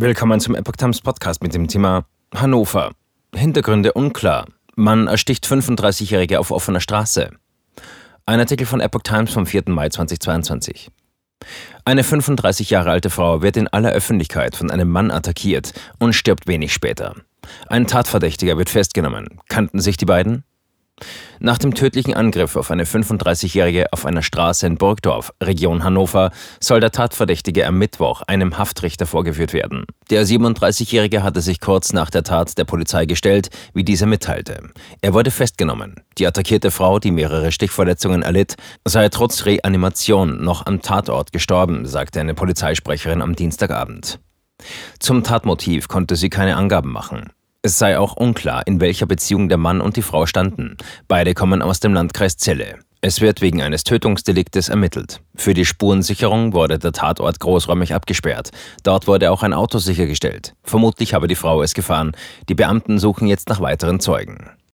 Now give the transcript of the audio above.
Willkommen zum Epoch Times Podcast mit dem Thema Hannover. Hintergründe unklar. Man ersticht 35-Jährige auf offener Straße. Ein Artikel von Epoch Times vom 4. Mai 2022. Eine 35 Jahre alte Frau wird in aller Öffentlichkeit von einem Mann attackiert und stirbt wenig später. Ein Tatverdächtiger wird festgenommen. Kannten sich die beiden? Nach dem tödlichen Angriff auf eine 35-Jährige auf einer Straße in Burgdorf, Region Hannover, soll der Tatverdächtige am Mittwoch einem Haftrichter vorgeführt werden. Der 37-Jährige hatte sich kurz nach der Tat der Polizei gestellt, wie dieser mitteilte. Er wurde festgenommen. Die attackierte Frau, die mehrere Stichverletzungen erlitt, sei trotz Reanimation noch am Tatort gestorben, sagte eine Polizeisprecherin am Dienstagabend. Zum Tatmotiv konnte sie keine Angaben machen. Es sei auch unklar, in welcher Beziehung der Mann und die Frau standen. Beide kommen aus dem Landkreis Celle. Es wird wegen eines Tötungsdeliktes ermittelt. Für die Spurensicherung wurde der Tatort großräumig abgesperrt. Dort wurde auch ein Auto sichergestellt. Vermutlich habe die Frau es gefahren. Die Beamten suchen jetzt nach weiteren Zeugen.